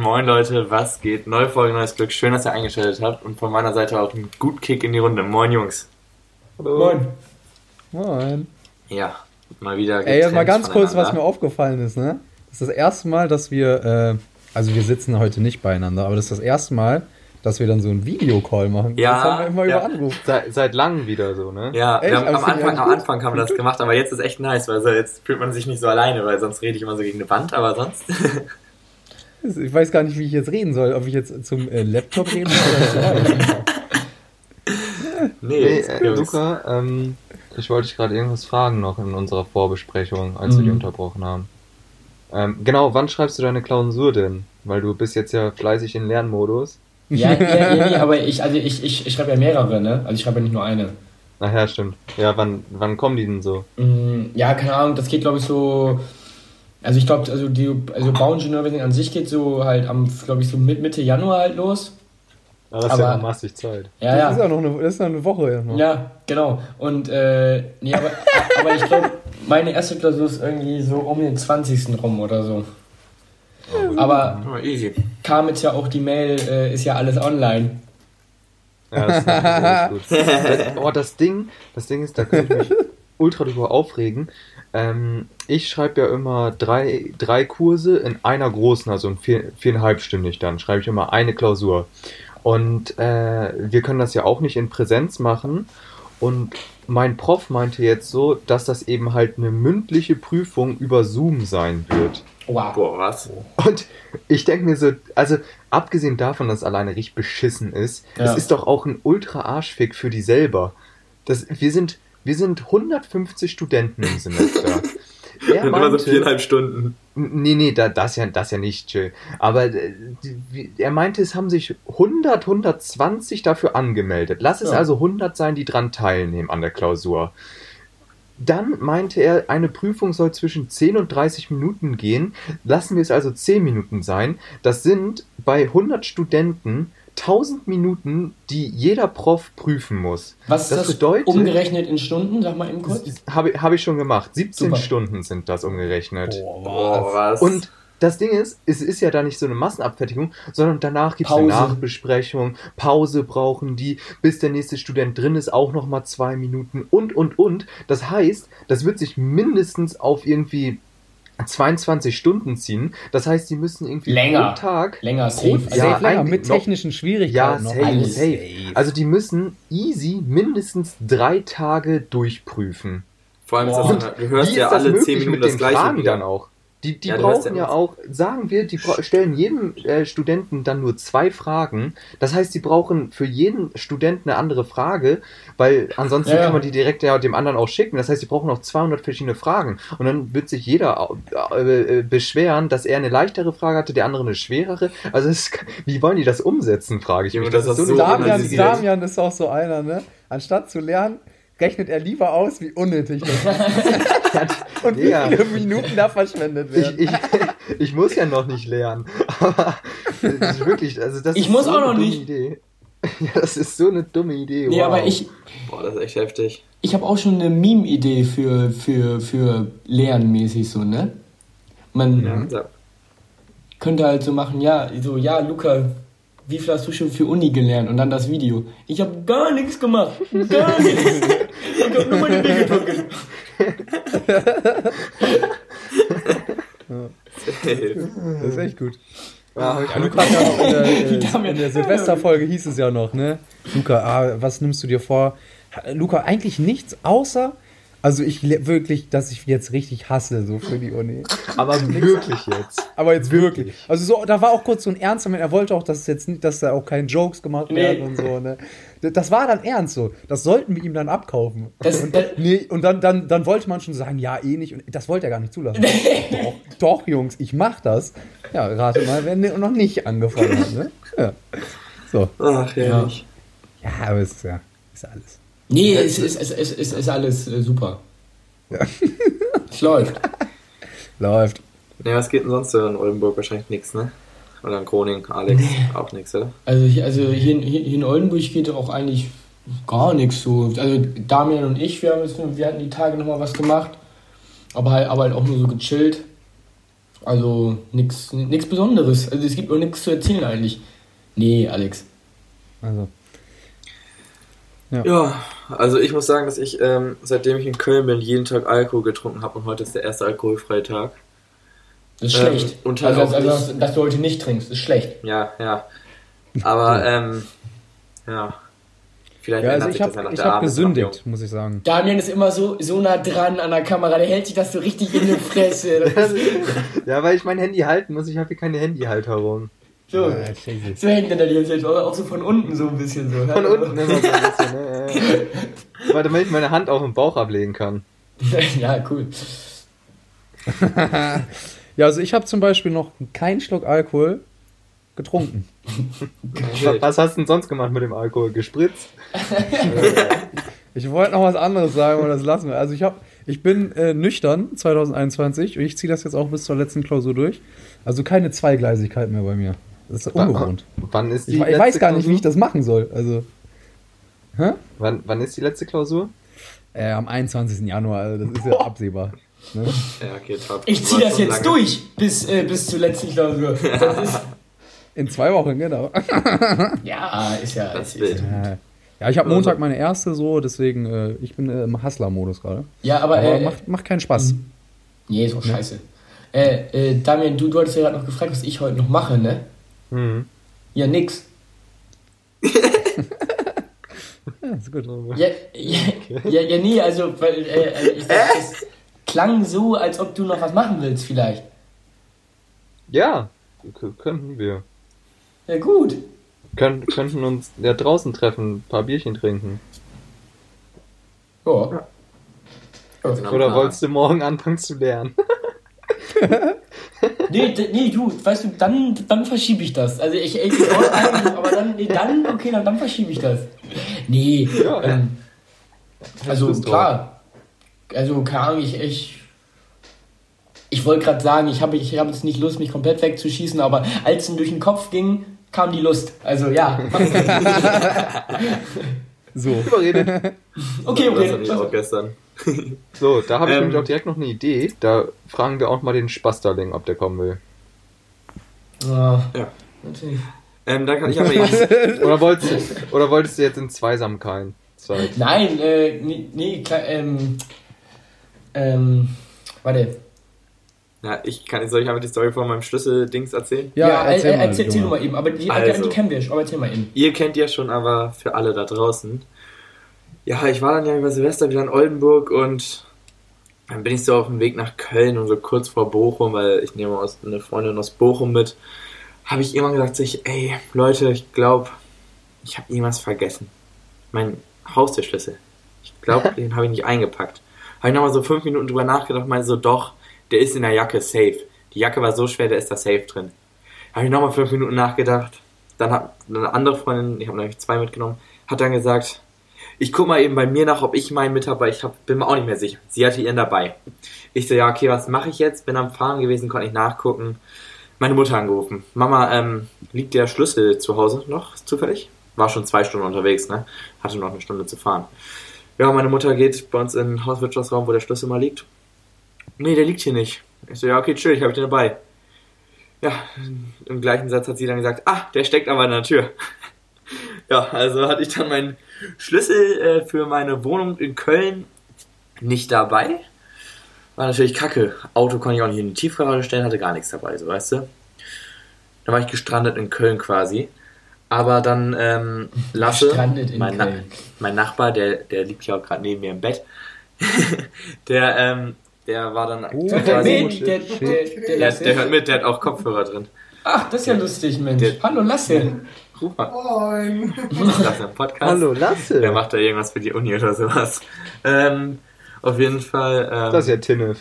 Moin Leute, was geht? Neue Folge, neues Glück. Schön, dass ihr eingeschaltet habt und von meiner Seite auch ein gut Kick in die Runde. Moin Jungs. Hallo. Moin. Moin. Ja, mal wieder. Ey, mal ganz kurz, was mir aufgefallen ist, ne? Das ist das erste Mal, dass wir, äh, also wir sitzen heute nicht beieinander, aber das ist das erste Mal, dass wir dann so einen Videocall machen. Ja. Das haben wir immer ja. über Anruf. Seit, seit langem wieder so, ne? Ja, Echt? wir haben, am, Anfang, am. Anfang haben wir das gemacht, aber jetzt ist echt nice, weil so jetzt fühlt man sich nicht so alleine, weil sonst rede ich immer so gegen eine Wand, aber sonst. Ich weiß gar nicht, wie ich jetzt reden soll. Ob ich jetzt zum äh, Laptop reden soll oder zu euch. nee, Hey, jetzt- äh, Luca, ähm, ich wollte dich gerade irgendwas fragen noch in unserer Vorbesprechung, als wir die Mhm. unterbrochen haben. Ähm, genau, wann schreibst du deine Klausur denn? Weil du bist jetzt ja fleißig in Lernmodus. Ja, ja, ja, nee, aber ich, also ich, ich, ich schreibe ja mehrere, ne? Also ich schreibe ja nicht nur eine. Ach ja, stimmt. Ja, wann, wann kommen die denn so? Mm, Ja, keine Ahnung, das geht glaube ich so. Also ich glaube, also die also Bauingenieurwesen an sich geht so halt am, glaube ich, so mit Mitte Januar halt los. Ja, das ist Aber- ja noch massig Zeit. Ja, Das ist ja. ja noch eine, das ist noch eine Woche. Ja, noch. Ja, genau. Und äh, nee, aber, aber ich glaube, meine erste Klausur ist irgendwie so um den 20. rum oder so. Aber Aber easy. kam jetzt ja auch die Mail, äh, ist ja alles online. Ja, das ist gut. Das, oh, das Ding, das Ding ist, da könnte ich mich ultra drüber aufregen. Ähm, ich schreibe ja immer drei, drei Kurse in einer großen, also in vier, viereinhalbstündig dann, schreibe ich immer eine Klausur. Und äh, wir können das ja auch nicht in Präsenz machen. Und mein Prof meinte jetzt so, dass das eben halt eine mündliche Prüfung über Zoom sein wird. Wow. Boah, was? Und ich denke mir so, also abgesehen davon, dass es alleine richtig beschissen ist, Ja. es ist doch auch ein ultra Arschfick für die selber. Das, wir, sind, wir sind 150 Studenten im Semester. Er Sind immer so meinte, viereinhalb Stunden. nee, nee, da, das, ja, das ja nicht, Chill. Aber äh, die- er meinte, es haben sich 100, 120 dafür angemeldet. Lass es Ja. also 100 sein, die dran teilnehmen an der Klausur. Dann meinte er, eine Prüfung soll zwischen 10 und 30 Minuten gehen. Lassen wir es also 10 Minuten sein. Das sind bei 100 Studenten 1000 Minuten, die jeder Prof prüfen muss. Was ist Das das, bedeutet- umgerechnet in Stunden? Sag mal eben kurz. Habe hab ich schon gemacht. 17 Super. Stunden sind das umgerechnet. Boah, was? Und das Ding ist, es ist ja da nicht so eine Massenabfertigung, sondern danach gibt es eine Pause. Nachbesprechung, Pause brauchen die, bis der nächste Student drin ist, auch nochmal zwei Minuten und, und, und. Das heißt, das wird sich mindestens auf irgendwie 22 Stunden ziehen. Das heißt, die müssen irgendwie Länger. pro Tag Länger, pro, safe. Also ja, safe länger, mit noch- technischen ja, Schwierigkeiten. noch. safe, Alles safe. Also die müssen easy mindestens drei Tage durchprüfen. Vor allem ist das, du hörst Wie ja ist das alle möglich 10 Minuten mit das gleiche Fragen wieder. dann auch? Die, die Ja, brauchen ja ja auch, sagen wir, die stellen jedem äh, Studenten dann nur zwei Fragen. Das heißt, die brauchen für jeden Studenten eine andere Frage, weil ansonsten Ja, kann man die direkt ja dem anderen auch schicken. Das heißt, die brauchen auch 200 verschiedene Fragen. Und dann wird sich jeder äh, äh, beschweren, dass er eine leichtere Frage hatte, der andere eine schwerere. Also es, wie wollen die das umsetzen, frage ich mich. das ist eine so Damian. Damian ist auch so einer, ne? Anstatt zu lernen, rechnet er lieber aus, wie unnötig das ist. Und wie Ja. viele Minuten da verschwendet Ich, werden. ich, ich muss ja noch nicht lernen. Aber das ist wirklich, also das Ich ist muss so auch eine noch dumme nicht. Idee. Ja, das ist so eine dumme Idee. Nee, wow. aber ich, Boah, das ist echt heftig. ich habe auch schon eine Meme-Idee für, für, für Lernmäßig so, ne? Man Ja, könnte halt so machen, ja, so, ja, Luca, wie viel hast du schon für Uni gelernt? Und dann das Video. Ich habe gar nichts gemacht. Gar nichts. Ich habe nur meine Dinge gedrückt. Das ist echt gut. Ja, Ja, Luca hat ja in der, Die äh, Dame- in der Silvesterfolge hieß es ja noch, ne? Luca, ah, was nimmst du dir vor? Luca, eigentlich nichts außer, also ich wirklich, dass ich jetzt richtig hasse, so für die Uni. aber wirklich jetzt. Aber jetzt wirklich. Also so, da war auch kurz so ein ernster Moment. Er wollte auch, dass jetzt nicht, dass da auch keine Jokes gemacht Nee. werden und so, ne? Das war dann ernst so. Das sollten wir ihm dann abkaufen. Das- und, das- nee, und dann, dann, dann wollte man schon sagen, ja, eh nicht. Und das wollte er gar nicht zulassen. doch, doch, Jungs, ich mach das. Ja, rate mal, wer ne- noch nicht angefangen hat, ne? Ja. So. Ach, herrlich. Ja, aber es ist ja, ist ja alles. Nee, es ist, es, es, es ist alles äh, super. Ja. Es läuft. Läuft. Ne, was geht denn sonst so in Oldenburg? Wahrscheinlich nichts, ne? Oder in Groningen, Alex, auch nichts, oder? Also, hier, also hier, in- hier in Oldenburg geht auch eigentlich gar nichts so. Also Damian und ich, wir, haben jetzt, wir hatten die Tage nochmal was gemacht. Aber halt, aber halt auch nur so gechillt. Also nichts nix Besonderes. Also es gibt nur nichts zu erzählen eigentlich. Nee, Alex. Also, Ja, also ich muss sagen, dass ich, ähm, seitdem ich in Köln bin, jeden Tag Alkohol getrunken habe und heute ist der erste alkoholfreie Tag. Das ist Ähm, schlecht. und halt also, auch also nicht- dass, du heute nicht trinkst, ist schlecht. Ja, ja. Aber, ähm, ja. Vielleicht ja, ändert also ich sich das ja habe nach ich der hab Abend. gesündigt, muss ich sagen. Damian ist immer so, so nah dran an der Kamera, der hält sich das so richtig in die Fresse. Ja, weil ich mein Handy halten muss. Ich habe hier keine Handyhalterung. So, Ja, so hängt er da die ganze Zeit, aber auch so von unten so ein bisschen so. Von unten immer so ein bisschen, ne? Ja. Warte, damit ich meine Hand auf den Bauch ablegen kann. ja, cool. Ja, also ich habe zum Beispiel noch keinen Schluck Alkohol getrunken. Was hast du denn sonst gemacht mit dem Alkohol? Gespritzt? Ich wollte noch was anderes sagen, aber das lassen wir. Also ich habe, ich bin äh, nüchtern 2021 und ich ziehe das jetzt auch bis zur letzten Klausur durch. Also keine Zweigleisigkeit mehr bei mir. Das ist ungewohnt. Wann ist die Ich, ich weiß gar nicht, wie ich das machen soll. Also hä? Wann, wann ist die letzte Klausur? Äh, am 21. Januar, also das ist ja absehbar. Ne? Ja, okay, top. Ich ziehe War das jetzt lange. durch bis, äh, bis zur letzten Klausur. Das ist, In zwei Wochen, genau. ja, ist ja. Das ist ja, ich habe Montag meine erste so, deswegen, äh, ich bin äh, im Hustler-Modus gerade. ja, aber, Aber äh, macht, macht keinen Spaß. nee, ist auch scheiße. Äh, äh, Damian, du, du hattest ja gerade noch gefragt, was ich heute noch mache, ne? Hm. Ja, nix. Ja, ist gut. Ja, ja, ja, ja nee, also, weil, äh, also ich, das klang so, als ob du noch was machen willst, vielleicht. Ja, könnten wir. Ja, gut. Könnt, könnten uns ja draußen treffen, ein paar Bierchen trinken. Ja. Genau. Oder wolltest du morgen anfangen zu lernen? Nee, nee, du, weißt du, dann, dann verschiebe ich das. Also ich, ich wollte eigentlich, aber dann, nee, dann, okay, dann, dann verschiebe ich das. Nee, Ja. ähm, also klar. Also, keine Ahnung, ich, ich, ich wollte gerade sagen, ich habe ich hab jetzt nicht Lust, mich komplett wegzuschießen, aber als es mir durch den Kopf ging, kam die Lust. Also ja. So. Überredet. Okay, Das hatte ich auch gestern. So, da habe ich Ähm. nämlich auch direkt noch eine Idee. Da fragen wir auch mal den Spasterling, ob der kommen will. Ah, Ja. natürlich. Ähm, da kann ich aber jetzt. Oder wolltest du, oder wolltest du jetzt in Zweisamkeit? Zeit? Nein, äh, nee, nee ähm, ähm, warte. Ja, ich kann, soll ich einfach die Story von meinem Schlüsseldings erzählen? Ja, äh, erzähl, mal, erzähl, du mal eben, aber die, Also. die kennen wir schon, aber erzähl mal eben. Ihr kennt ja schon, aber für alle da draußen. Ja, ich war dann ja über Silvester wieder in Oldenburg und dann bin ich so auf dem Weg nach Köln und so kurz vor Bochum, weil ich nehme aus, eine Freundin aus Bochum mit, habe ich irgendwann gesagt, ich, ey, Leute, ich glaube, ich habe irgendwas vergessen. Mein Haustürschlüssel. Ich glaube, den habe ich nicht eingepackt. Habe ich nochmal so fünf Minuten drüber nachgedacht, meinte so, doch, der ist in der Jacke safe. Die Jacke war so schwer, der ist da safe drin. Habe ich nochmal fünf Minuten nachgedacht. Dann hat eine andere Freundin, ich habe nämlich zwei mitgenommen, hat dann gesagt, ich guck mal eben bei mir nach, ob ich meinen mit habe, weil ich hab, bin mir auch nicht mehr sicher. Sie hatte ihren dabei. Ich so, ja, okay, was mache ich jetzt? Bin am Fahren gewesen, konnte nicht nachgucken. Meine Mutter angerufen. Mama, ähm, liegt der Schlüssel zu Hause noch zufällig? War schon zwei Stunden unterwegs, ne? Hatte noch eine Stunde zu fahren. Ja, meine Mutter geht bei uns in den Hauswirtschaftsraum, wo der Schlüssel mal liegt. Nee, der liegt hier nicht. Ich so, ja, okay, chill, ich habe den dabei. Ja, im gleichen Satz hat sie dann gesagt, ah, der steckt aber in der Tür. Ja, also hatte ich dann meinen Schlüssel äh, für meine Wohnung in Köln nicht dabei. War natürlich kacke. Auto konnte ich auch nicht in die Tiefgarage stellen, hatte gar nichts dabei, so weißt du. Dann war ich gestrandet in Köln quasi. Aber dann ähm, Lasse, mein, Na mein Nachbar, der, der liegt ja auch gerade neben mir im Bett, der, ähm, der war dann Oh, Der, wen? der, der, der, der, Lasse? der hört mit, der hat auch Kopfhörer drin. Ach, das ist ja lustig, Mensch. Der- Hallo, Lasse. Mal. Moin. Lasse im Podcast. Hallo, Lasse. Der macht da irgendwas für die Uni oder sowas. Ähm, auf jeden Fall. Ähm, Das ist ja Tinnef.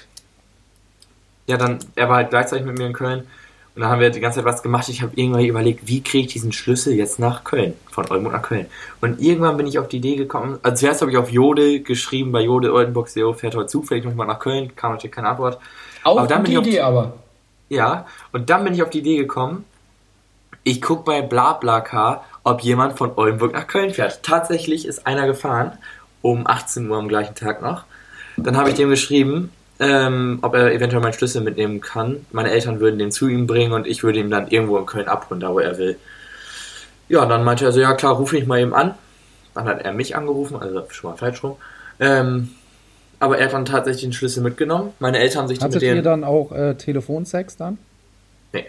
ja, dann, er war halt gleichzeitig mit mir in Köln. Und dann haben wir die ganze Zeit was gemacht. Ich habe irgendwann überlegt, wie kriege ich diesen Schlüssel jetzt nach Köln? Von Oldenburg nach Köln. Und irgendwann bin ich auf die Idee gekommen. Also zuerst habe ich auf Jode geschrieben, bei Jode Oldenburg SEO fährt heute zufällig nochmal nach Köln. Kam natürlich keine Antwort. Auch Aber dann gute bin ich auf Idee, aber. Ja, und dann bin ich auf die Idee gekommen, ich gucke bei BlaBlaCar, ob jemand von Oldenburg nach Köln fährt. Tatsächlich ist einer gefahren, um 18 Uhr am gleichen Tag noch. Dann habe ich dem geschrieben, ähm, ob er eventuell meinen Schlüssel mitnehmen kann. Meine Eltern würden den zu ihm bringen und ich würde ihn dann irgendwo in Köln abholen, da wo er will. Ja, dann meinte er so, ja klar, ruf mich mal eben an. Dann hat er mich angerufen, also schon mal falsch rum. Ähm, aber er hat dann tatsächlich den Schlüssel mitgenommen. Meine Eltern haben sich Hattet mit ihr denen... dann auch äh, Telefonsex dann? Nee.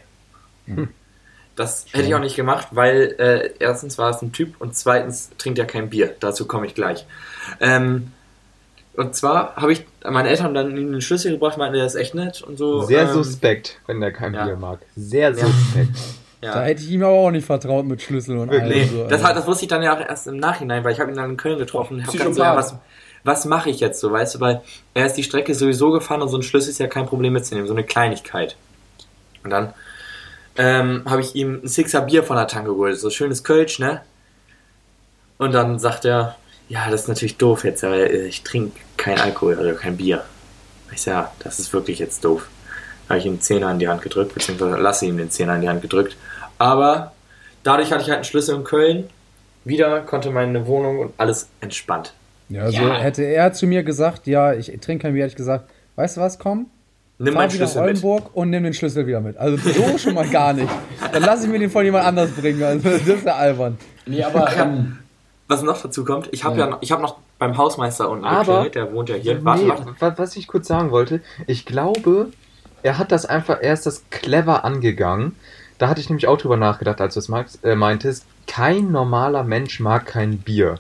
Das hätte ich auch nicht gemacht, weil äh, erstens war es ein Typ und zweitens trinkt er kein Bier. Dazu komme ich gleich. Ähm, und zwar habe ich meine Eltern dann ihm den Schlüssel gebracht, meinten, der ist echt nett und so. Sehr ähm, suspekt, wenn der kein ja. Bier mag. Sehr suspekt. Da Ja. hätte ich ihm aber auch nicht vertraut mit Schlüssel und allem. Nee, so, das, also. hat, das wusste ich dann ja auch erst im Nachhinein, weil ich habe ihn dann in Köln getroffen und habe gedacht, so, ja, was, was mache ich jetzt so, weißt du, weil er ist die Strecke sowieso gefahren und so ein Schlüssel ist ja kein Problem mitzunehmen, so eine Kleinigkeit. Und dann ähm, habe ich ihm ein Sixer Bier von der Tanke geholt, so schönes Kölsch, ne? Und dann sagt er, ja, das ist natürlich doof jetzt, aber äh, ich trinke kein Alkohol, also kein Bier. Ich sag, ja, das ist wirklich jetzt doof. Habe ich ihm einen Zehner in die Hand gedrückt, beziehungsweise lasse ihm den Zehner in die Hand gedrückt. Aber dadurch hatte ich halt einen Schlüssel in Köln. Wieder konnte meine Wohnung und alles entspannt. Ja, also Ja. hätte er zu mir gesagt, ja, ich trinke kein Bier, hätte ich gesagt, weißt du was, komm, Nimm fahr meinen wieder nach Schlüssel mit. Oldenburg und nimm den Schlüssel wieder mit. Also so schon mal gar nicht. Dann lasse ich mir den von jemand anders bringen. Also das ist ja albern. Nee, aber ähm, Was noch dazu kommt, ich habe Ja. ja, noch, ich habe noch beim Hausmeister unten Aber- geklingelt, der wohnt ja hier. Warte, nee, warte. wa- was ich kurz sagen wollte, ich glaube, er hat das einfach, er ist das clever angegangen. Da hatte ich nämlich auch drüber nachgedacht, als du es äh, meintest, kein normaler Mensch mag kein Bier.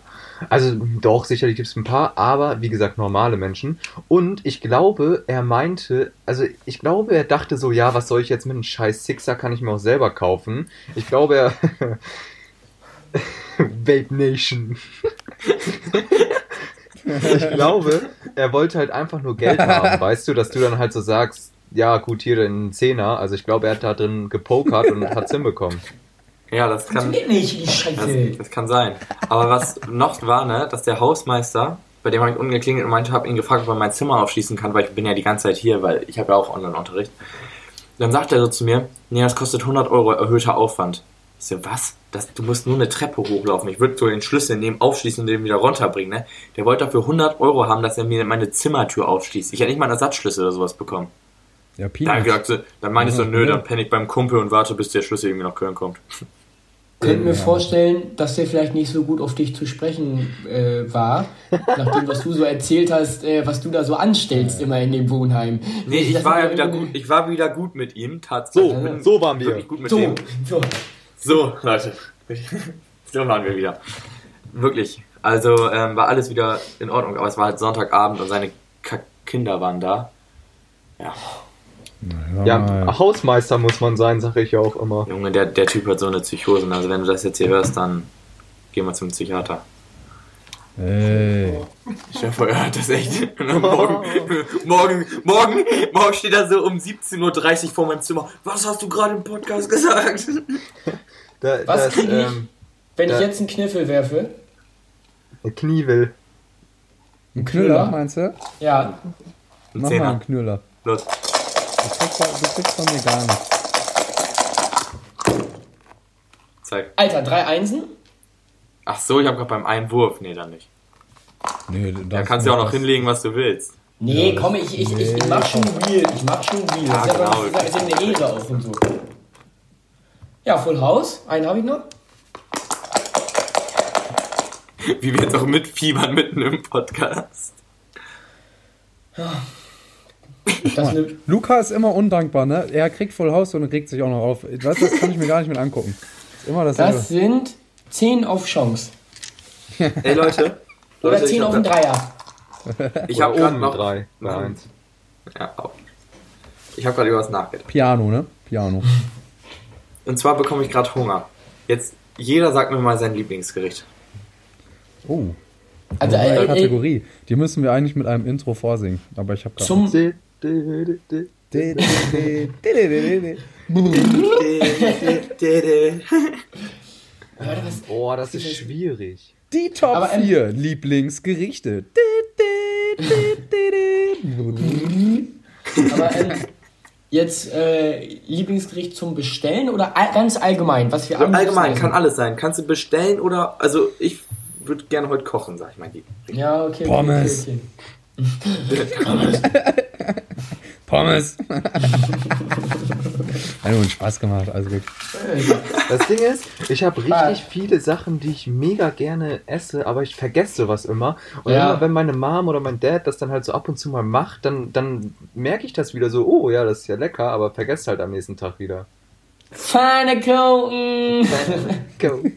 Also doch, sicherlich gibt es ein paar, aber wie gesagt, normale Menschen. Und ich glaube, er meinte, also ich glaube, er dachte so, ja, was soll ich jetzt mit einem scheiß Sixer, kann ich mir auch selber kaufen. Ich glaube, er... Vape Nation. ich glaube, er wollte halt einfach nur Geld haben, weißt du, dass du dann halt so sagst, ja, gut, hier den Zehner. Also ich glaube, er hat da drin gepokert und hat's hinbekommen. Ja, das kann, funktioniert nicht, die das, Scheiße. das kann sein. Aber was noch war, ne, dass der Hausmeister, bei dem habe ich unten geklingelt und meinte, habe ihn gefragt, ob er mein Zimmer aufschließen kann, weil ich bin ja die ganze Zeit hier, weil ich habe ja auch Online-Unterricht. Dann sagt er so zu mir, nee, das kostet 100 Euro erhöhter Aufwand. Ich so, was? Das, du musst nur eine Treppe hochlaufen. Ich würde so den Schlüssel nehmen, aufschließen und den wieder runterbringen, ne? Der wollte dafür 100 Euro haben, dass er mir meine Zimmertür aufschließt. Ich hätte nicht mal einen Ersatzschlüssel oder sowas bekommen. Ja, Dann, gesagt, so- dann meine ich so, Ja, nö, ja. dann penne ich beim Kumpel und warte, bis der Schlüssel irgendwie nach Köln kommt. Könnte mir vorstellen, dass der vielleicht nicht so gut auf dich zu sprechen äh, war, nachdem was du so erzählt hast, äh, was du da so anstellst immer in dem Wohnheim. Nee, ich Das war ja wieder gut, ich war wieder gut mit ihm, tatsächlich. So, Ich bin so waren wir. Wirklich gut mit So, dem. so. So, Leute. So waren wir wieder. Wirklich. Also ähm, war alles wieder in Ordnung, aber es war halt Sonntagabend und seine Kinder waren da. Ja, Ja, Hausmeister muss man sein, sage ich ja auch immer. Junge, der, der Typ hat so eine Psychose. Also wenn du das jetzt hier hörst, dann geh mal zum Psychiater. Ey. Ich vor, er hat das echt. Morgen, morgen, morgen, morgen steht er so um 17.30 Uhr vor meinem Zimmer. Was hast du gerade im Podcast gesagt? Da, Was das, krieg ich? ähm, Wenn ich Ja. jetzt einen Kniffel werfe, Knievel. Ein Knüller, meinst du? ja, Ein Mach mal Zehner. einen Knüller. Los. Du kriegst, von mir gar nichts. Zeig. Alter, drei Einsen? Ach so, ich habe gerade beim Einwurf. Nee, dann nicht. Nee, Da kannst du auch noch hinlegen, was du willst. Nee, komm, ich, ich, ich, ich mach schon real. Ich mach schon real. Ja, das ist ja, genau. ist ja eine Ehre auch und so. Ja, Full House. Einen habe ich noch. Wie wir jetzt auch mitfiebern mitten im Podcast. Ist eine, Luca ist immer undankbar, ne? Er kriegt Full House und regt sich auch noch auf. Weißt, du, das kann ich mir gar nicht mit angucken. Ist immer dasselbe. das sind 10 auf Chance. Ey Leute. Oder Leute, 10 ich auf einen Dreier. Ich habe gerade oben noch. drei. Eins. Ja, auch. Ich habe gerade über was nachgedacht. Piano, ne? Piano. Und zwar bekomme ich gerade Hunger. Jetzt, jeder sagt mir mal sein Lieblingsgericht. Oh. Also, Neue äh, äh, Kategorie. Die müssen wir eigentlich mit einem Intro vorsingen. Aber ich habe gerade. zum. Di- Boah, das ist schwierig. Die Top Aber, ähm, 4 Lieblingsgerichte. Aber ähm, jetzt äh, Lieblingsgericht zum Bestellen oder all, ganz allgemein, was wir Allgemein kann alles sein. Kannst du bestellen oder. Also, ich würde gerne heute kochen, sag ich mal. Ja, okay. okay, Pommes. Okay, okay. Pommes. Hat nur Spaß gemacht, also gut. Das Ding ist, ich habe richtig viele Sachen, die ich mega gerne esse, aber ich vergesse sowas immer. Und Ja. immer wenn meine Mom oder mein Dad das dann halt so ab und zu mal macht, dann, dann merke ich das wieder so, oh ja, das ist ja lecker, aber vergesse halt am nächsten Tag wieder. Go.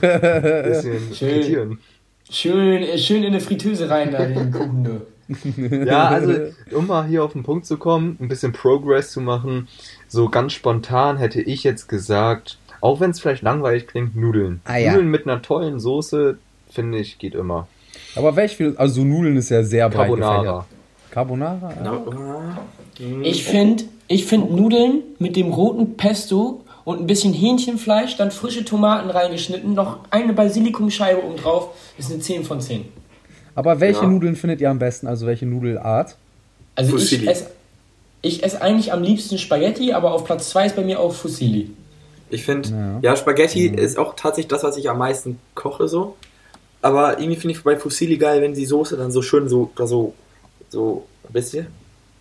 Bisschen Schön. irritieren. Schön, schön in eine Fritteuse rein, da den Kuchen, du. Ja, also um mal hier auf den Punkt zu kommen, ein bisschen Progress zu machen, so ganz spontan hätte ich jetzt gesagt, auch wenn es vielleicht langweilig klingt, Nudeln. Ah, ja. Nudeln mit einer tollen Soße, finde ich, geht immer. Aber welch viel, also so Nudeln ist ja sehr breit Carbonara. Carbonara? Ja. No. Ich finde ich find Nudeln mit dem roten Pesto und ein bisschen Hähnchenfleisch, dann frische Tomaten reingeschnitten, noch eine Basilikumscheibe oben drauf, ist eine 10 von 10. Aber welche Ja. Nudeln findet ihr am besten? Also welche Nudelart? Also ich Fusilli. esse ich ess eigentlich am liebsten Spaghetti, aber auf Platz 2 ist bei mir auch Fusilli. Ich finde, Ja. ja. Spaghetti ist auch tatsächlich das, was ich am meisten koche so. Aber irgendwie finde ich bei Fusilli geil, wenn die Soße dann so schön so, da so, so, wisst ihr?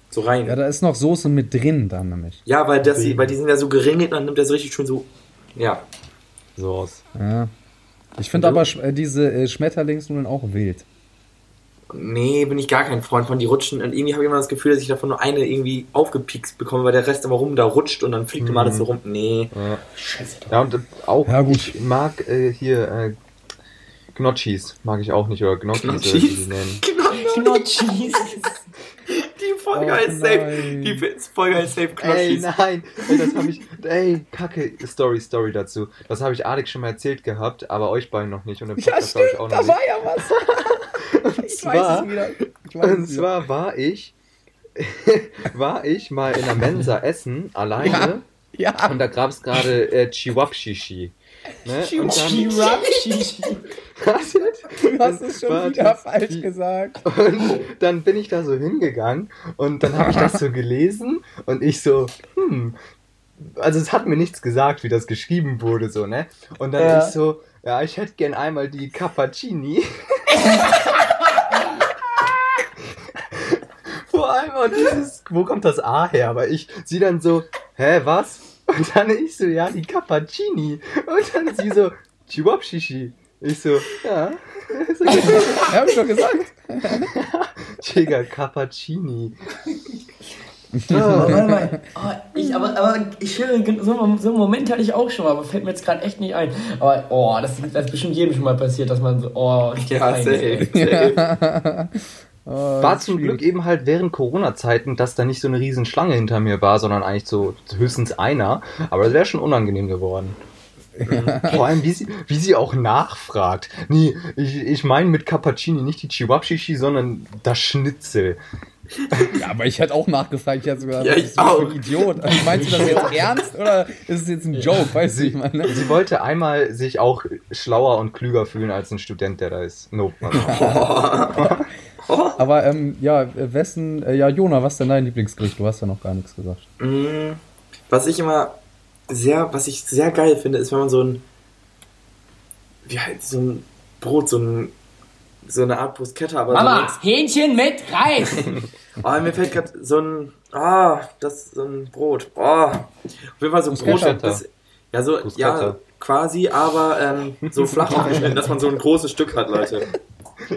So rein. Ja, Ja, da ist noch Soße mit drin dann nämlich. weil, das, weil die sind ja so geringelt dann nimmt er so richtig schön so, ja. So aus. Ja. Ich finde du? aber äh, diese äh, Schmetterlingsnudeln auch wild. Nee, bin ich gar kein Freund von, die rutschen. Und irgendwie habe ich immer das Gefühl, dass ich davon nur eine irgendwie aufgepikst bekomme, weil der Rest immer rum da rutscht und dann fliegt immer alles so rum. Nee. Ja. Scheiße. Ja, und äh, auch, Ja, gut. ich mag äh, hier äh, Gnocchis, mag ich auch nicht, oder Gnocchis, oder wie Gnocchis? die nennen. Knotschis. Die Folge Oh heißt safe. nein. Die Folge heißt safe Ey, Knoschis. nein, ey, das habe ich, ey, kacke, Story, Story dazu. Das habe ich Alex schon mal erzählt gehabt, aber euch beiden noch nicht und im Podcast glaube ich auch noch nicht. ja was. ich zwar- Und zwar war ich, war ich mal in der Mensa essen, alleine, Ja. und da gab es gerade äh, Chiwapshishi. Ne? Und Chirapschichi. Du hast es schon wieder falsch gesagt. Und dann bin ich da so hingegangen und dann habe ich das so gelesen und ich so, hm, also es hat mir nichts gesagt, wie das geschrieben wurde, so, ne? Und dann Ja. ich so, ja, ich hätte gern einmal die Cappuccini. Vor allem auch dieses, wo kommt das A her? Aber ich, sie dann so, hä, was? Und dann ich so, ja, die Cappuccini. Und dann sie so, Chiwapshishi. Ich so, ja. So, Ja, hab ich doch gesagt. Digga, Cappuccini. Warte mal. Oh, ich, aber, aber ich schwöre, so, so einen Moment hatte ich auch schon mal, aber fällt mir jetzt gerade echt nicht ein. Aber oh, das, das ist bestimmt jedem schon mal passiert, dass man so, oh, richtig Ja, safe. safe. Oh, War zum ist Glück eben halt während Corona-Zeiten, dass da nicht so eine riesen Schlange hinter mir war, sondern eigentlich so höchstens einer. Aber das wäre schon unangenehm geworden. Vor allem, wie sie, wie sie auch nachfragt. Nee, ich, ich meine mit Cappuccini nicht die Chiwapshishi, sondern das Schnitzel. Ja, aber ich hätte auch nachgefragt. Ich hätte sogar Ja, was ich auch. ein Idiot. Also, meinst du das jetzt ernst oder ist es jetzt ein Joke? Weißt du, ich meine? Sie wollte einmal sich auch schlauer und klüger fühlen als ein Student, der da ist. Nope. Aber ähm, ja, äh, wessen, äh, ja, Jona, was ist denn dein Lieblingsgericht? Du hast ja noch gar nichts gesagt. Mm, Was ich immer sehr, was ich sehr geil finde, ist, wenn man so ein, wie heißt so ein Brot, so ein, so eine Art Bruschetta, aber Mama, Hähnchen mit Reis. so oh, mir fällt gerade so ein, ah, das ist so ein Brot, oh, auf jeden Fall so ein Brot, Bruschetta. das, ja so, Bruschetta. ja, quasi, aber ähm, so flach aufgeschnitten, dass man so ein großes Stück hat, Leute.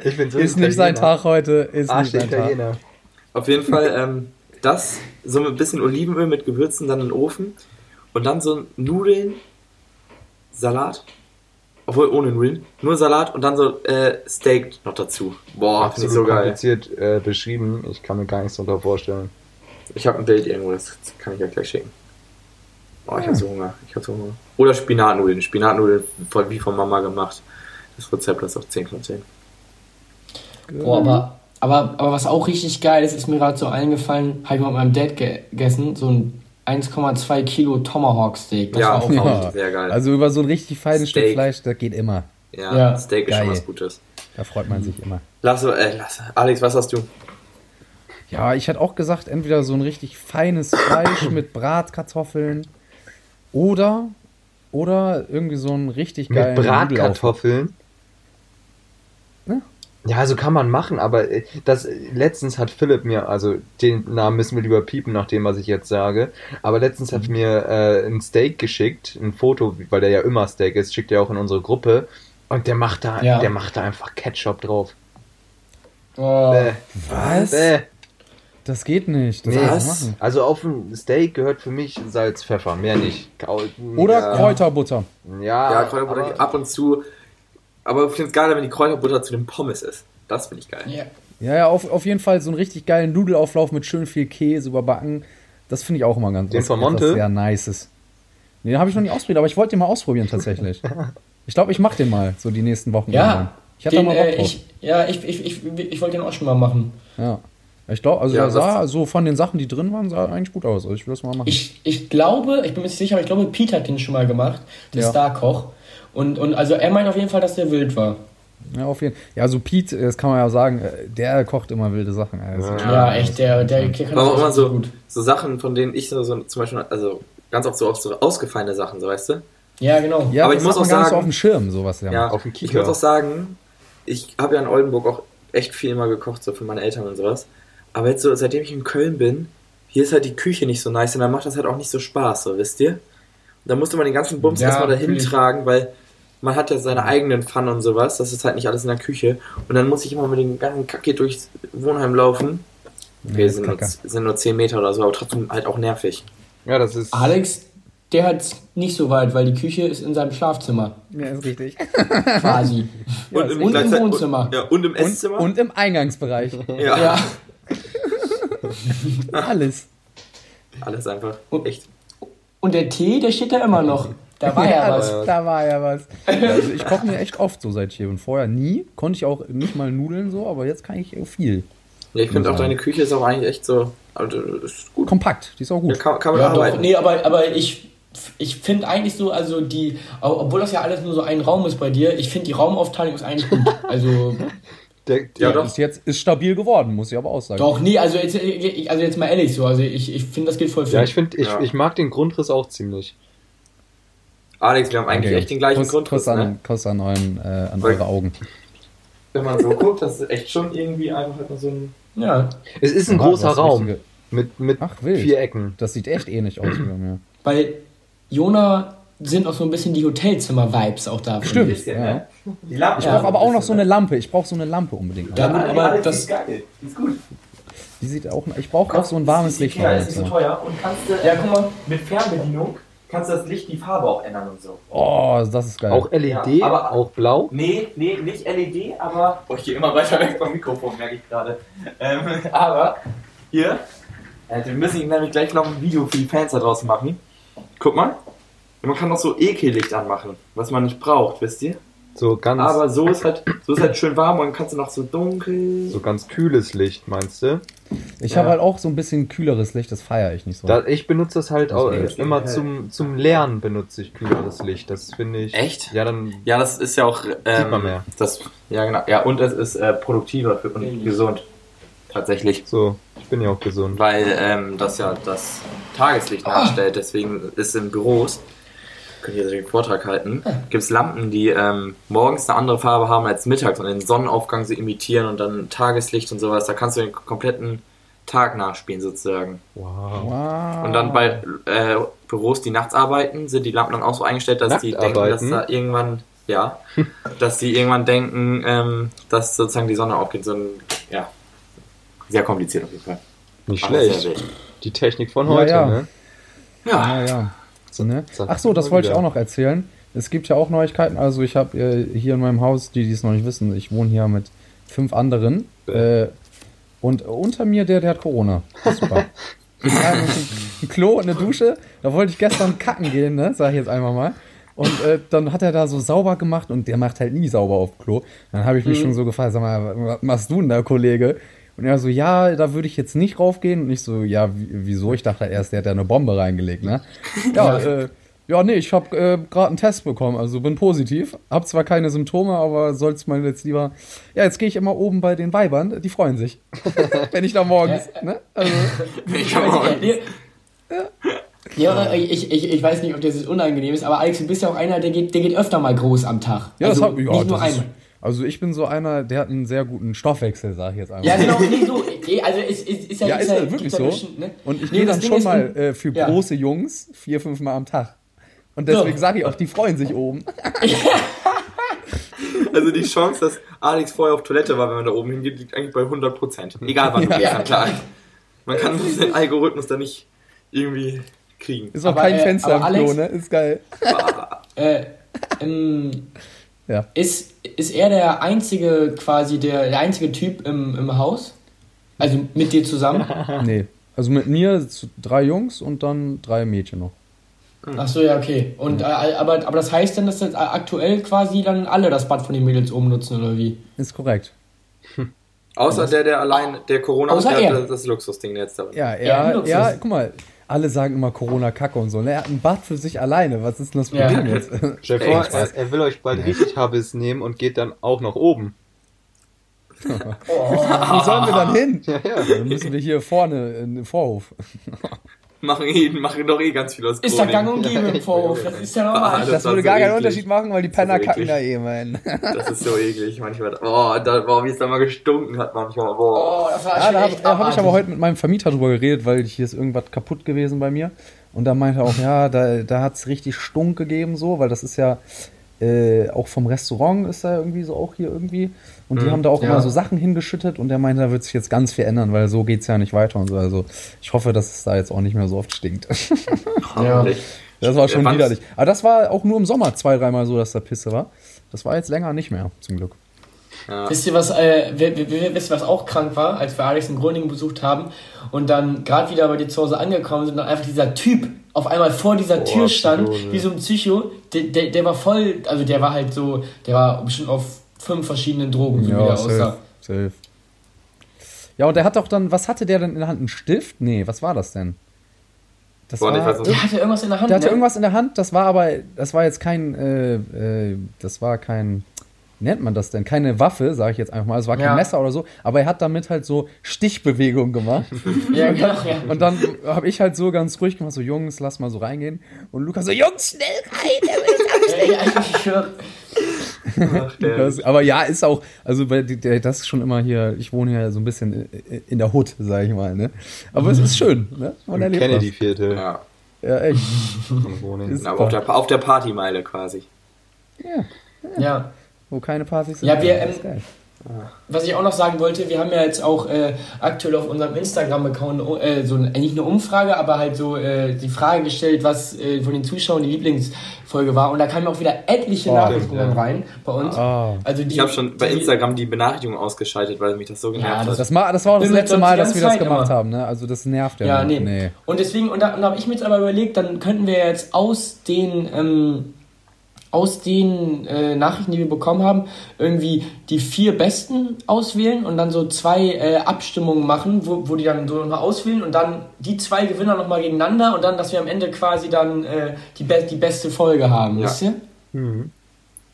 Ich bin so Ist nicht sein. Tag heute. Ist Arsch nicht sein Tag. Auf jeden Fall ähm, das, so mit ein bisschen Olivenöl mit Gewürzen dann in den Ofen und dann so Nudeln, Salat, obwohl ohne Nudeln, nur Salat und dann so äh, Steak noch dazu. Boah, finde ich so geil. kompliziert äh, beschrieben. Ich kann mir gar nichts darunter vorstellen. Ich habe ein Bild irgendwo, das kann ich ja gleich schicken. Boah, ich hab so Hunger, ich hab so Hunger. Oder Spinatnudeln, Spinatnudeln voll wie von Mama gemacht. Das Rezept ist auch 10 von 10. Boah, aber, aber, aber was auch richtig geil ist, ist mir gerade so eingefallen, habe ich mal mit meinem Dad ge gegessen, so ein 1,2 Kilo Tomahawk Steak. Das Ja, war auch ja. Sehr geil. Also über so ein richtig feines Stück Steak. Fleisch, das geht immer. Ja, Ja. Steak ist schon Geil. was Gutes. Da freut man sich immer. Lasse, äh, Lasse. Alex, was hast du? Ja, ich hätte auch gesagt, entweder so ein richtig feines Fleisch mit Bratkartoffeln oder oder irgendwie so ein richtig Mit geilen Nudelauflauf. Bratkartoffeln. Ja, also kann man machen, aber äh, das letztens hat Philipp mir, also den Namen müssen wir lieber piepen nach dem, was ich jetzt sage, aber letztens hat mir äh, ein Steak geschickt, ein Foto, weil der ja immer Steak ist, schickt er auch in unsere Gruppe und der macht da, Ja. der macht da einfach Ketchup drauf. Oh. Bäh. Was? Bäh. Das geht nicht. Das Nee, machen. also auf ein Steak gehört für mich Salz, Pfeffer, mehr nicht. Oder ja, Kräuterbutter. Ja, Ja, Kräuterbutter ab und zu. Aber ich finde es geiler, wenn die Kräuterbutter zu den Pommes ist. Das finde ich geil. Ja. Ja, ja, auf, auf jeden Fall so einen richtig geilen Nudelauflauf mit schön viel Käse überbacken. Das finde ich auch immer ganz Den was- von Monte? sehr nices. Nee, den habe ich noch nie ausprobiert, aber ich wollte den mal ausprobieren tatsächlich. Ich glaube, ich mache den mal so die nächsten Wochen. Ja, ich hatte den, mal Bock äh, drauf. ich, ja, ich, ich, ich, ich wollte den auch schon mal machen. ja. Ich glaube, also Ja, der sah so von den Sachen, die drin waren, sah eigentlich gut aus. Also ich will das mal machen. Ich, ich glaube, ich bin mir nicht sicher, aber ich glaube, Pete hat den schon mal gemacht, der Ja. Star-Koch. Und, und also er meint auf jeden Fall, dass der wild war. ja, auf jeden Ja, so Pete, das kann man ja sagen, äh, der kocht immer wilde Sachen. Das ist- Ja, echt, der, der, der kann Aber auch immer so, gut. so Sachen, von denen ich so, so zum Beispiel, also ganz oft so, oft so ausgefallene Sachen, so weißt du? Ja, genau. Ja, Aber das ich muss auch nicht so sagen- auf dem Schirm, sowas. Ja. Ja, auf dem ich Kieker. muss auch sagen, ich habe ja in Oldenburg auch echt viel immer gekocht, so für meine Eltern und sowas. Aber jetzt so, seitdem ich in Köln bin, hier ist halt die Küche nicht so nice und dann macht das halt auch nicht so Spaß, so wisst ihr? Da musste man den ganzen Bums Ja, erstmal dahin tragen, weil man hat ja seine eigenen Pfannen und sowas, das ist halt nicht alles in der Küche. Und dann muss ich immer mit dem ganzen Kacke durchs Wohnheim laufen. Okay, ist sind nur, sind nur 10 Meter oder so, aber trotzdem halt auch nervig. Ja, das ist. Alex, der hat nicht so weit, weil die Küche ist in seinem Schlafzimmer. ja, ist richtig. Quasi. Und, und im gleichzeit- Wohnzimmer. Und, ja, und im Und, Esszimmer. und im Eingangsbereich. ja, ja. Alles. alles einfach. Und- Echt. Und der Tee, der steht da immer noch. Da war ja was. das- Da war ja was. Also ich koche mir echt oft so seit ich hier bin. Vorher nie. Konnte ich auch nicht mal Nudeln so, aber jetzt kann ich viel. Ja, ich finde auch deine Küche ist auch eigentlich echt so. Also, ist gut. Kompakt, die ist auch Ja, gut. kann, kann man Ja, arbeiten. doch, nee, aber, aber ich, ich finde eigentlich so, also die, obwohl das ja alles nur so ein Raum ist bei dir, ich finde die Raumaufteilung ist eigentlich gut. Also, Der, Ja, der, doch. Ist jetzt ist stabil geworden, muss ich aber auch sagen. doch, nee, also jetzt, also jetzt mal ehrlich so, also ich, ich finde, das geht voll fit. ja, ich finde, ich, Ja. ich mag den Grundriss auch ziemlich. Alex, wir haben eigentlich Okay. echt den gleichen Kuss, Grundriss, Kuss an, ne? Kuss an, euren, äh, an Weil- eure Augen. Wenn man so guckt, das ist echt schon irgendwie einfach halt so ein. ja, Es ist ein Ja, großer Raum Richtige. mit, mit Ach, vier Ecken. Das sieht echt ähnlich aus bei mir. bei Jona sind auch so ein bisschen die Hotelzimmer-Vibes auch da. Stimmt. bisschen, ja. ne? Die Lampe Ich brauche aber auch noch so eine Lampe. Ich brauche so eine Lampe unbedingt. Ja, gut, aber das- ist geil. Die ist gut. Die sieht auch. Ich brauche auch so ein warmes Licht. Ja, ist nicht so teuer und kannst du Ja, guck mal. mit Fernbedienung kannst du das Licht die Farbe auch ändern und so. Oh, das ist geil. Auch LED, Ja, aber- auch blau. Nee, nee, nicht LED, aber. Boah, ich gehe immer weiter weg vom Mikrofon, merke ich gerade. Ähm, aber hier. Äh, wir müssen nämlich gleich noch ein Video für die Fans da draußen machen. Guck mal. Man kann noch so Ekellicht anmachen, was man nicht braucht, wisst ihr? So ganz, Aber so ist halt, so ist halt schön warm und dann kannst du noch so dunkel. so ganz kühles Licht, meinst du? Ich Ja. habe halt auch so ein bisschen kühleres Licht, das feiere ich nicht so. Da, ich benutze das halt auch, ist immer hell. zum, zum Lernen benutze ich kühleres Licht. Das finde ich. Echt? Ja, dann. Ja, das ist ja auch. Ähm, Sieht man mehr. Das, ja, genau. Ja, und es ist äh, produktiver für, und Ähnlich. gesund. Tatsächlich. So, ich bin ja auch gesund. Weil ähm, das ja das Tageslicht nachstellt. Deswegen ist in Büros, könnt ihr den Vortrag halten, gibt es Lampen, die ähm, morgens eine andere Farbe haben als mittags und den Sonnenaufgang so imitieren und dann Tageslicht und sowas. Da kannst du den kompletten Tag nachspielen sozusagen. Wow. wow. Und dann bei äh, Büros, die nachts arbeiten, sind die Lampen dann auch so eingestellt, dass die denken, dass da irgendwann, ja, dass die irgendwann denken, ähm, dass sozusagen die Sonne aufgeht. So ein, ja, sehr kompliziert auf jeden Fall. Nicht Aber schlecht. Die Technik von Ja, heute, ja. ne? Ja, Ja, ja. So, ne? Ach so, das wollte ich auch noch erzählen. Es gibt ja auch Neuigkeiten. Also ich habe äh, hier in meinem Haus, die die es noch nicht wissen, ich wohne hier mit fünf anderen. Äh, und unter mir, der, der hat Corona. Super. Ein, ein Klo und eine Dusche. Da wollte ich gestern kacken gehen, ne? Sag ich jetzt einmal mal. Und äh, dann hat er da so sauber gemacht und der macht halt nie sauber auf Klo. Dann habe ich mich schon so gefragt, sag mal, was machst du denn da, Kollege? Und er so, ja, da würde ich jetzt nicht raufgehen. Und ich so, ja, wie- wieso? Ich dachte erst, der hat da eine Bombe reingelegt, ne? Ja, äh, ja, nee, ich habe äh, gerade einen Test bekommen, also bin positiv. Hab zwar keine Symptome, aber soll's mal jetzt lieber. Ja, jetzt gehe ich immer oben bei den Weibern, die freuen sich. Wenn ich da morgens, ne? Also, ich auch. Ja, ja ich, ich, ich weiß nicht, ob das jetzt unangenehm ist, aber Alex, du bist ja auch einer, der geht, der geht öfter mal groß am Tag. ja, also das hab, ja, nicht nur einmal. Also ich bin so einer, der hat einen sehr guten Stoffwechsel, sag ich jetzt einfach. Ja, genau, nee, so, nee, also ist, ist, ist ja, Ja, ist ja ja wirklich ja so. ne? Und ich Nee, gehe das dann Ding schon mal äh, für ja. große Jungs vier, fünf Mal am Tag. Und deswegen Ja. sage ich auch, die freuen sich oben. Also die Chance, dass Alex vorher auf Toilette war, wenn man da oben hingeht, liegt eigentlich bei 100%. Egal wann du gehst, na klar. Man kann den Algorithmus da nicht irgendwie kriegen. Ist auch Aber, kein äh, Fenster im Klo, ne? Ist geil. Äh, ähm, Ja. ist, ist er der einzige, quasi, der, der einzige Typ im, im Haus? Also mit dir zusammen? Nee. Also mit mir zu- drei Jungs und dann drei Mädchen noch. Ach so, ja, okay. Und, äh, aber, aber das heißt dann, dass jetzt aktuell quasi dann alle das Bad von den Mädels oben nutzen, oder wie? Ist korrekt. Außer der, der allein, der Corona Außer hat, er. das Luxusding jetzt da. Ja, Ja, er, ja, guck mal, alle sagen immer Corona-Kacke und so. Ne? Er hat ein Bad für sich alleine. Was ist denn das Ja. Problem jetzt? Stell vor, er, er will euch bald richtig Habis nehmen und geht dann auch nach oben. Wo sollen wir dann hin? Ja, ja. Dann müssen wir hier vorne in den Vorhof. Machen, eh, machen doch eh ganz viel aus Ist ja gang und gäbe im Vorhof. Das ist ja normal. Das Das, war würde so gar keinen eklig. Unterschied machen, weil die Penner so kacken da eh, mein. Das ist so eklig manchmal. Oh, da, boah, wie es da mal gestunken hat manchmal. Boah. Oh, das war Ja, da habe hab ich aber heute mit meinem Vermieter drüber geredet, weil hier ist irgendwas kaputt gewesen bei mir. Und da meinte er auch, ja, da, da hat es richtig Stunk gegeben, so, weil das ist ja äh, auch vom Restaurant ist da irgendwie so auch hier irgendwie. Und die Mhm, haben da auch ja. immer so Sachen hingeschüttet und der meinte, da wird sich jetzt ganz viel ändern, weil so geht's ja nicht weiter und so. Also ich hoffe, dass es da jetzt auch nicht mehr so oft stinkt. Ja. das war schon widerlich. Aber das war auch nur im Sommer zwei, dreimal so, dass da Pisse war. Das war jetzt länger nicht mehr, zum Glück. Ja. Wisst ihr, was, äh, wisst ihr, was auch krank war, als wir Alex in Groningen besucht haben und dann gerade wieder bei dir zu Hause angekommen sind und dann einfach dieser Typ auf einmal vor dieser Boah, Tür stand, Psychose. wie so ein Psycho, der, der, der war voll, also der war halt so, der war bestimmt auf fünf verschiedenen Drogen, so wie der aussah. safe, safe. Ja, und der hat doch dann, was hatte der denn in der Hand? Ein Stift? Nee, was war das denn? Das Boah, ich weiß nicht. Der hatte irgendwas in der Hand, der hatte ne? irgendwas in der Hand, das war aber, das war jetzt kein, äh, äh, das war kein, wie nennt man das denn? Keine Waffe, sage ich jetzt einfach mal, es war kein Ja. Messer oder so, aber er hat damit halt so Stichbewegungen gemacht. Ja, genau, ja. Und dann habe ich halt so ganz ruhig gemacht, so Jungs, lass mal so reingehen. Und Lukas so, Jungs, schnell rein, der will jetzt Ja, ja, ich Das, aber ja, ist auch, also weil die- der, das ist schon immer hier, ich wohne hier so ein bisschen in- der Hood, sag ich mal, ne? Aber es ist schön, ne? Man erlebt Kennedy-Viertel ja. was. Ja, echt. von Groningen. Ist- Aber auf der, auf der Partymeile quasi. Ja, Ja. wo keine Partys sind. Ja, wir, ähm, geil. Was ich auch noch sagen wollte, wir haben ja jetzt auch äh, aktuell auf unserem Instagram-Account äh, so ein- nicht eine Umfrage, aber halt so äh, die Frage gestellt, was äh, von den Zuschauern die Lieblingsfolge war. Und da kamen auch wieder etliche Oh, Nachrichten dann ja. rein bei uns. Ah. Also die, Ich habe schon bei die- Instagram die Benachrichtigung ausgeschaltet, weil mich das so genervt das- hat. Das, war, das war auch das letzte Mal, dass wir das gemacht immer. haben, ne? Also das nervt ja. Ja, noch. nee. Und deswegen, und da, da habe ich mir jetzt aber überlegt, dann könnten wir jetzt aus den, ähm, aus den äh, Nachrichten, die wir bekommen haben, irgendwie die vier besten auswählen und dann so zwei äh, Abstimmungen machen, wo, wo die dann so nochmal auswählen und dann die zwei Gewinner nochmal gegeneinander und dann, dass wir am Ende quasi dann äh, die, be die beste Folge haben, Ja. wisst ihr?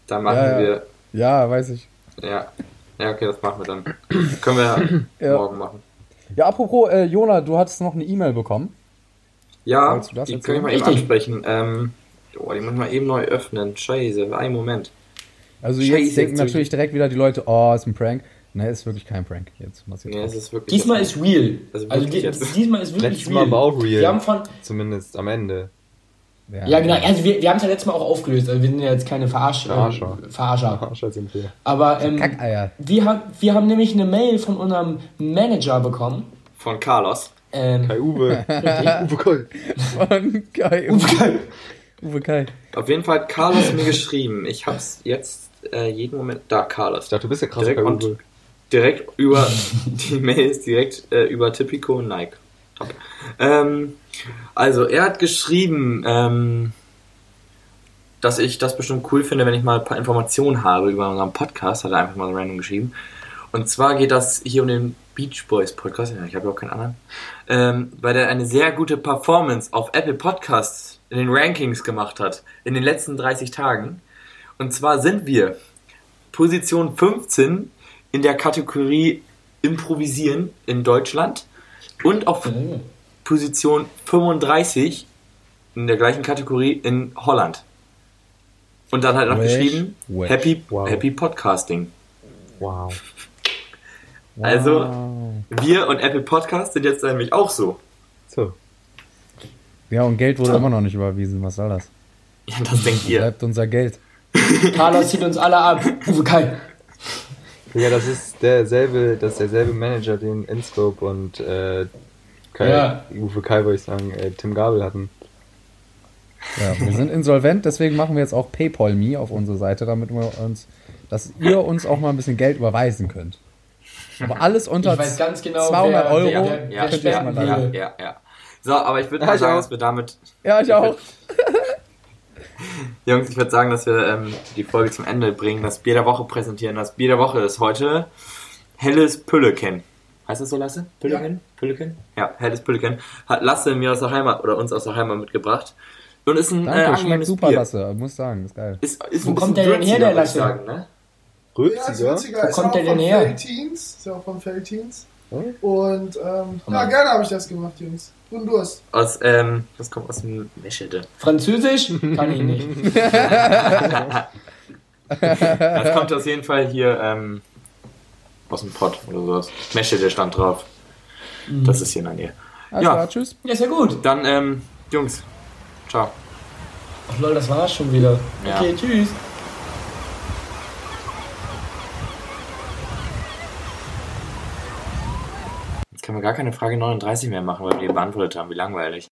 Da machen Ja, wir. Ja, weiß ich. Ja. Ja, okay, das machen wir dann. Können wir Ja. morgen machen. Ja, apropos, äh, Jona, du hattest noch eine E-Mail bekommen. Ja, Willst du das die kann ich mal eben ansprechen. Ähm, oh, die muss ich mal eben neu öffnen. Scheiße, einen Moment. Also Scheiße, jetzt denken jetzt natürlich direkt wieder die Leute, oh, ist ein Prank. Ne, ist wirklich kein Prank. Jetzt was jetzt Nee, ist wirklich. Diesmal ist real. Also Also, die, jetzt. diesmal ist wirklich Letztes real. Mal war auch real. Wir haben von, Zumindest am Ende. Ja, genau. Also wir, wir haben es ja letztes Mal auch aufgelöst. Also wir sind ja jetzt keine Verarsch Verarscher. Äh, Verarscher. Arscher sind wir. Aber ähm, Kackeier. wir, haben, wir haben nämlich eine Mail von unserem Manager bekommen. Von Carlos. Ähm, Kai Uwe. Uwe Koll. Von Kai. Uwe Kai. Uwe Kai. Auf jeden Fall hat Carlos mir geschrieben. Ich hab's jetzt äh, jeden Moment. Da, Carlos. Ich dachte, du bist ja krass Direkt und- Uwe. direkt über die Mails direkt äh, über Tipico und Nike. Top. Ähm, also er hat geschrieben, ähm, dass ich das bestimmt cool finde, wenn ich mal ein paar Informationen habe über unseren Podcast, hat er einfach mal so random geschrieben. Und zwar geht das hier um den Beach Boys Podcast, ich habe ja auch keinen anderen, ähm, weil der eine sehr gute Performance auf Apple Podcasts in den Rankings gemacht hat, in den letzten 30 Tagen. Und zwar sind wir Position 15 in der Kategorie Improvisieren in Deutschland und auf Position 35 in der gleichen Kategorie in Holland. Und dann halt noch geschrieben. Happy, Wow. Happy Podcasting. Wow. Also, Wow. wir und Apple Podcast sind jetzt nämlich auch so. So. Ja, und Geld wurde immer noch nicht überwiesen. Was soll das? Ja, das denkt ihr. Bleibt unser Geld. Carlos zieht uns alle ab. Uwe Kai. Ja, das ist derselbe, das ist derselbe Manager, den Inscope und äh, Kai, Ja. Uwe Kai wollte ich sagen, äh, Tim Gabel hatten. Ja, wir sind insolvent, deswegen machen wir jetzt auch PayPal Me auf unsere Seite, damit wir uns, dass ihr uns auch mal ein bisschen Geld überweisen könnt. Aber alles unter Ich weiß ganz genau, 200 wer- Euro wer- wer- Ja, könnt ihr wer schon mal will. ja, ja. So, aber ich würde Ja, mal sagen, auch. dass wir damit Ja, ich auch. Jungs, ich würde sagen, dass wir ähm, die Folge zum Ende bringen, das Bier der Woche präsentieren. Das Bier der Woche ist heute Helles Pülleken. Heißt das so, Lasse? Pülleken? Pülleken? Ja, Helles Pülleken. Hat Lasse mir aus der Heimat oder uns aus der Heimat mitgebracht. Und ist ein äh, Danke, schmeckt angenehmes super, Bier. Lasse. Muss sagen, ist geil. Ist, ist Wo ein kommt der denn her, der Lasse? Sagen, ne? Ja, Rülpsiger? witziger. Wo Ist kommt auch der denn von her? Feltins. Ist ja auch von Feltins. Oh. Und ähm, ja, gerne habe ich das gemacht, Jungs. Und Durst. Aus, ähm, das kommt aus dem Meschede. Französisch? Kann ich nicht. Das kommt auf jeden Fall hier ähm, aus dem Pott oder sowas. Meschede stand drauf. Das ist hier in der Nähe. Alles Ja. klar, tschüss. Ja, ist ja gut. Dann, ähm, Jungs, ciao. Ach lol, das war's schon wieder. Ja. Okay, tschüss. Können wir gar keine Frage 39 mehr machen, weil wir die beantwortet haben. Wie langweilig.